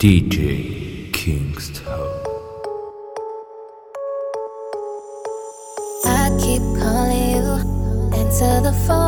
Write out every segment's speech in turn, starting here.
DJ Kingston. I keep calling you, answer the phone.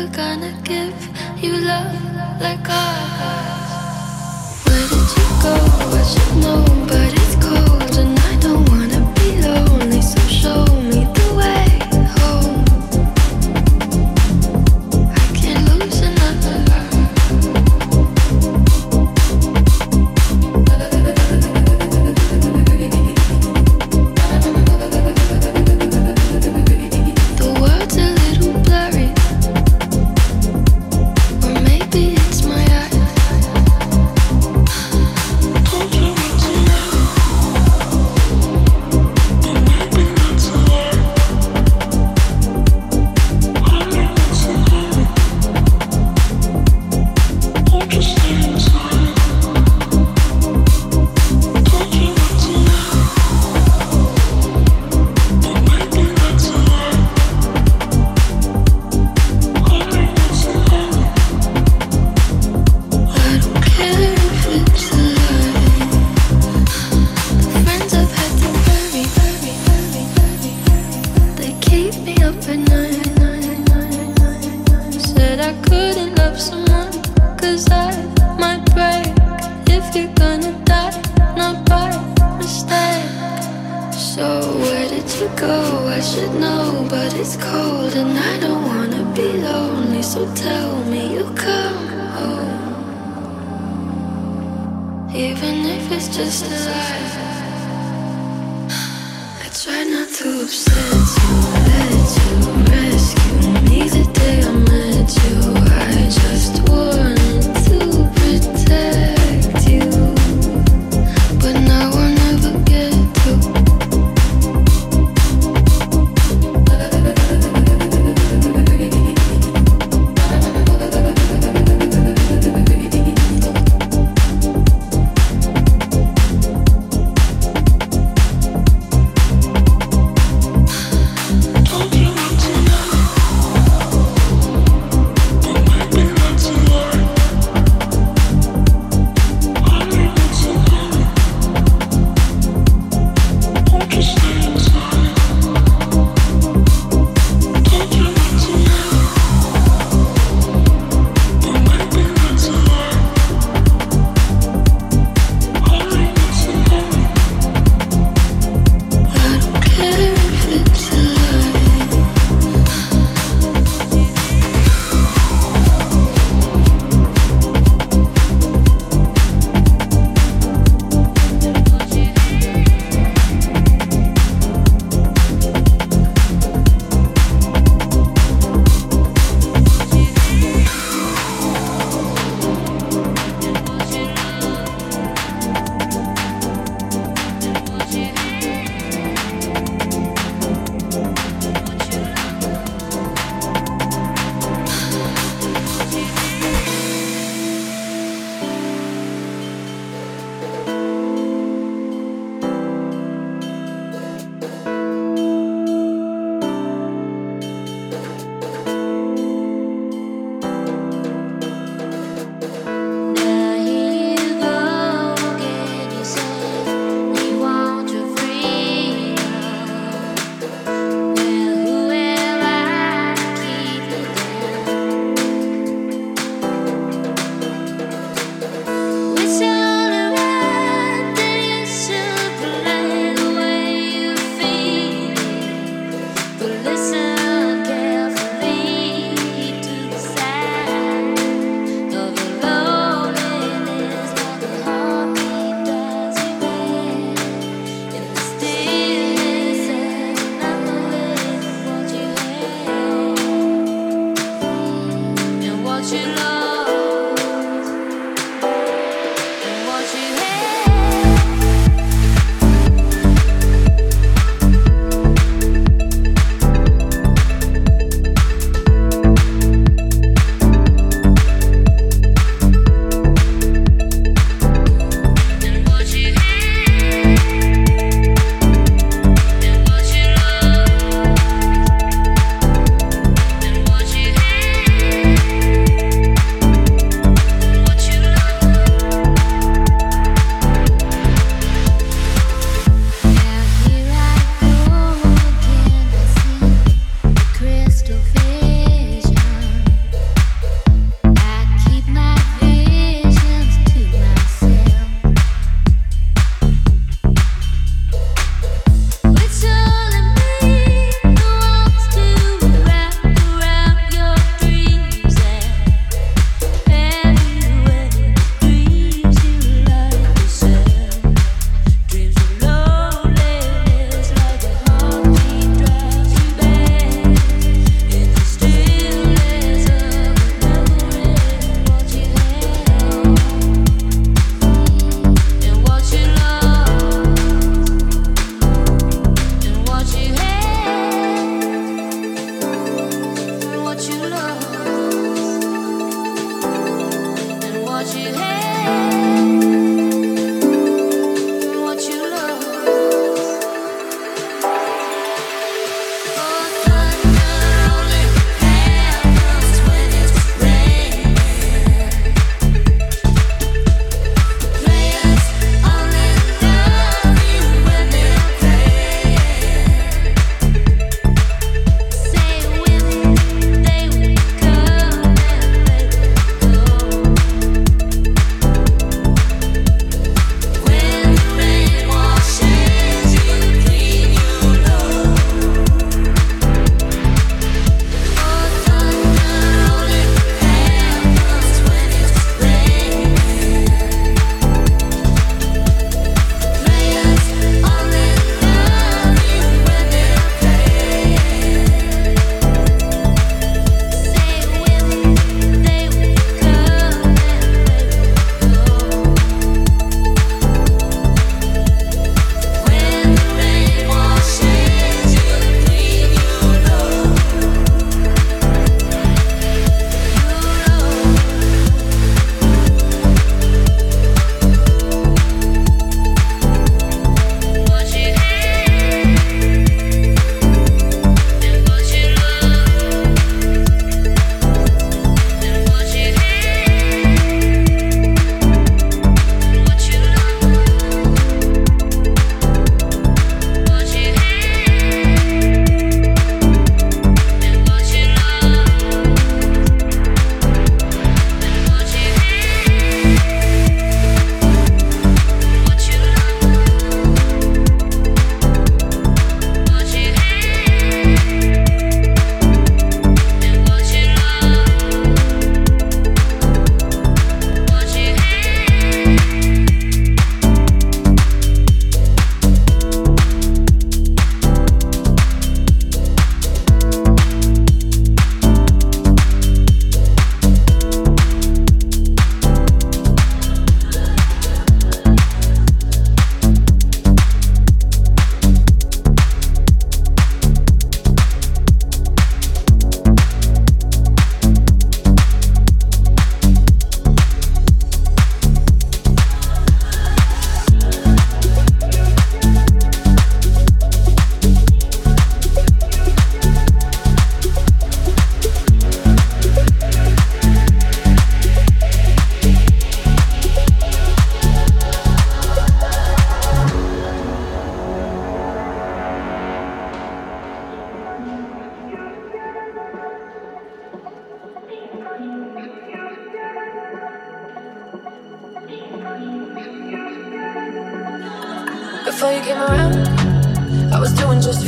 never gonna give you love like ours. Where did you go? I should know, but it's cold.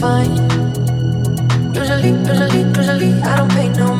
Fine. Usually, usually, usually, I don't pay no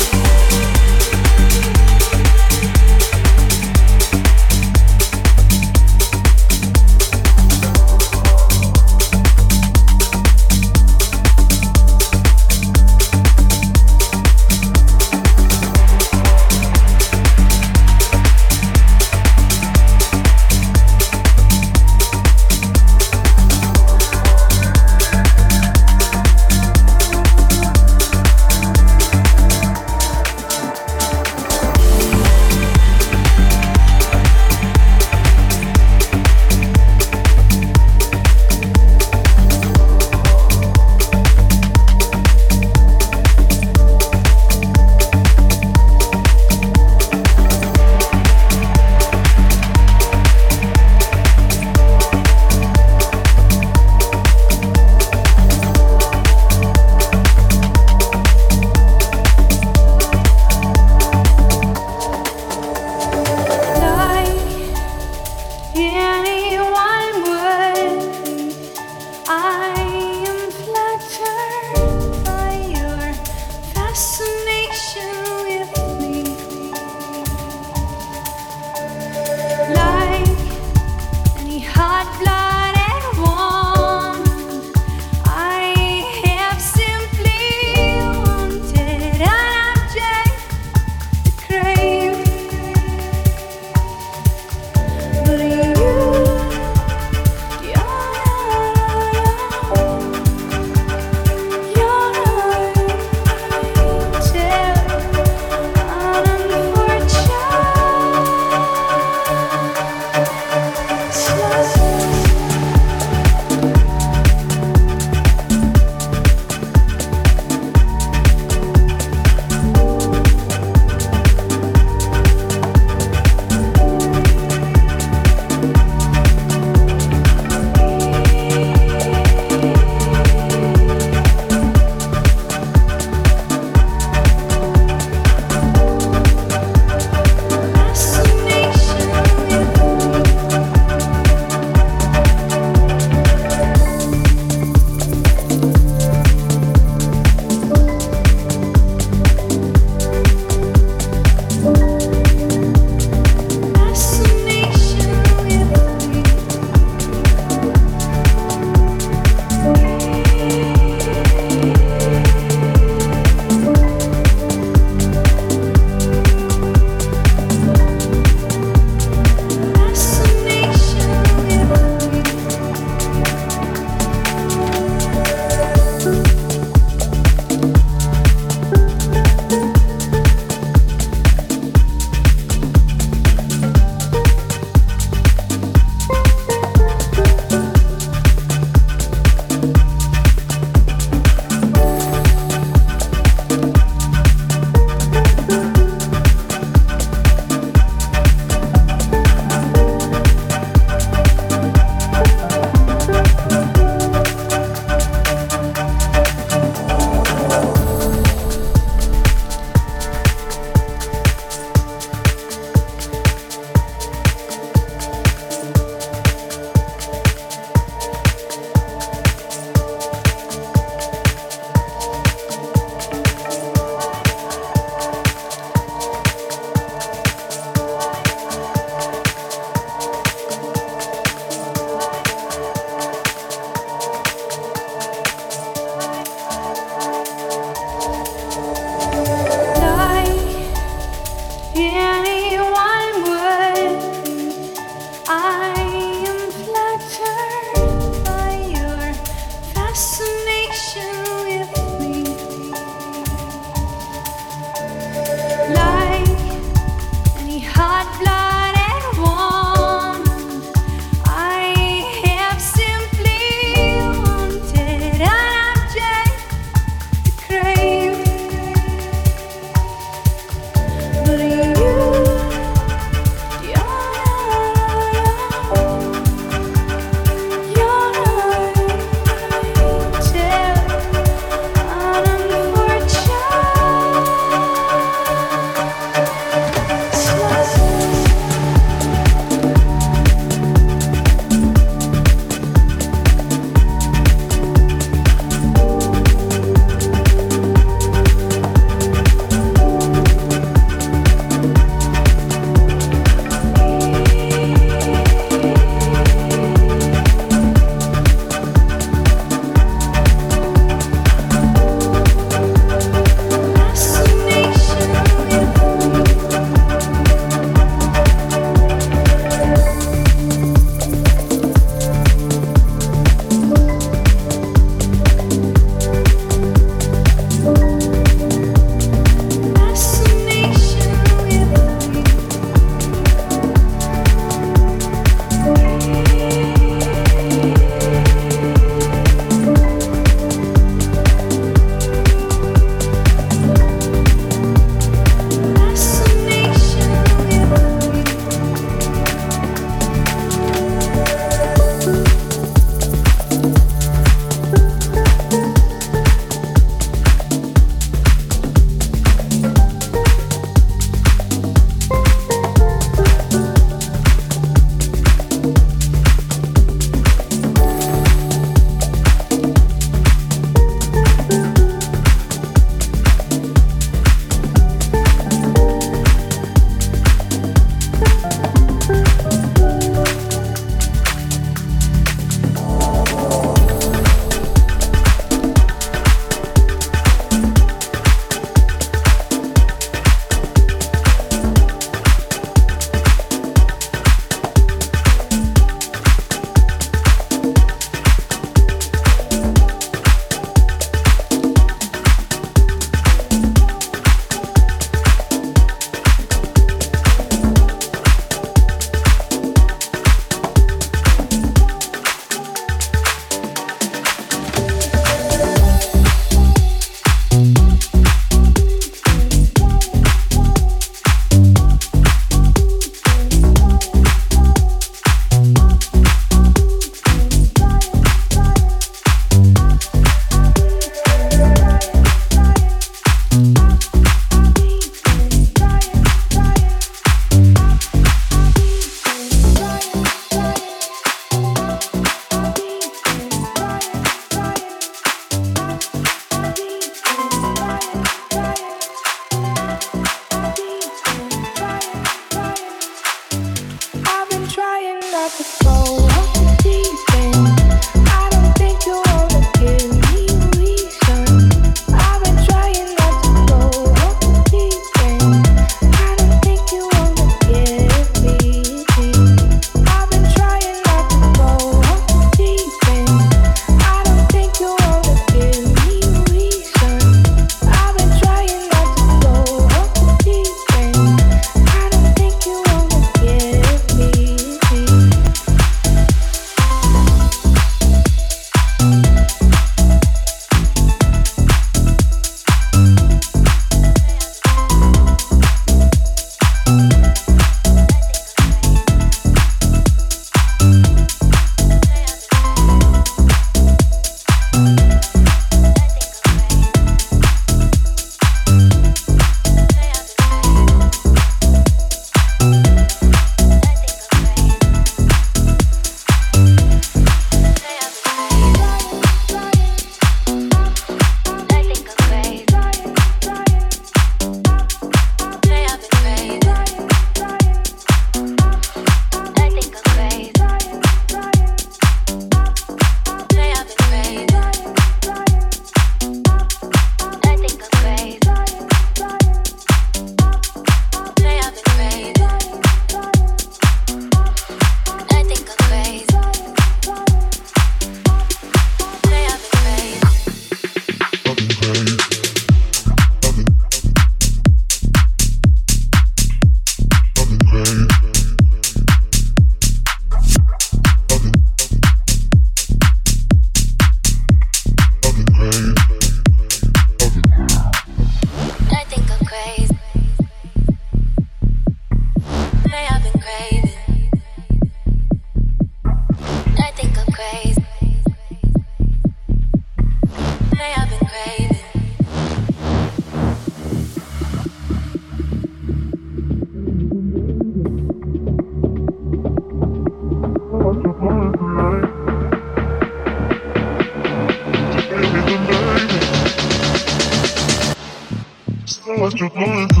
Thank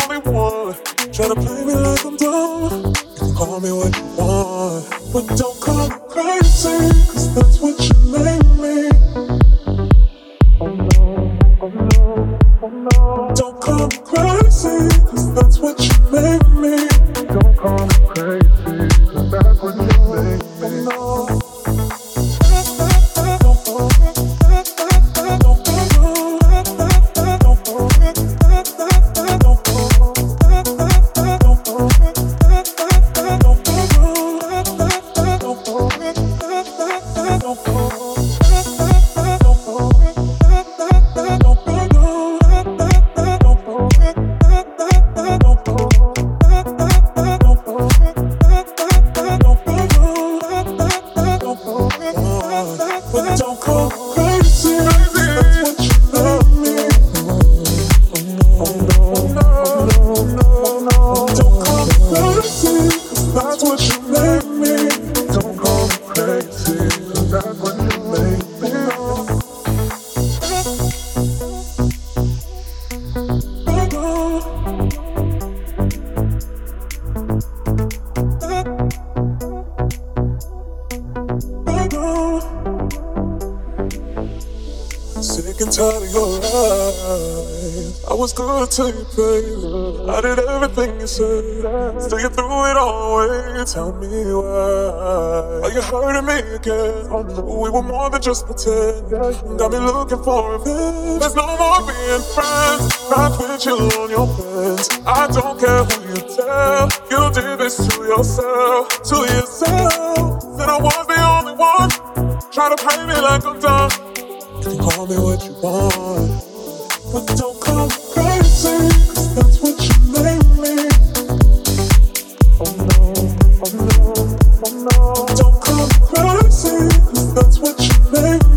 We were more than just pretend. Got me looking for revenge. There's no more being friends. Not with you on your friends. I don't care who you tell. You did this to yourself. To yourself. Said I was the only one. Try to play me like I'm dumb. You can call me what you want. But don't call me crazy, cause that's what you made me. Oh no, oh no, oh no. What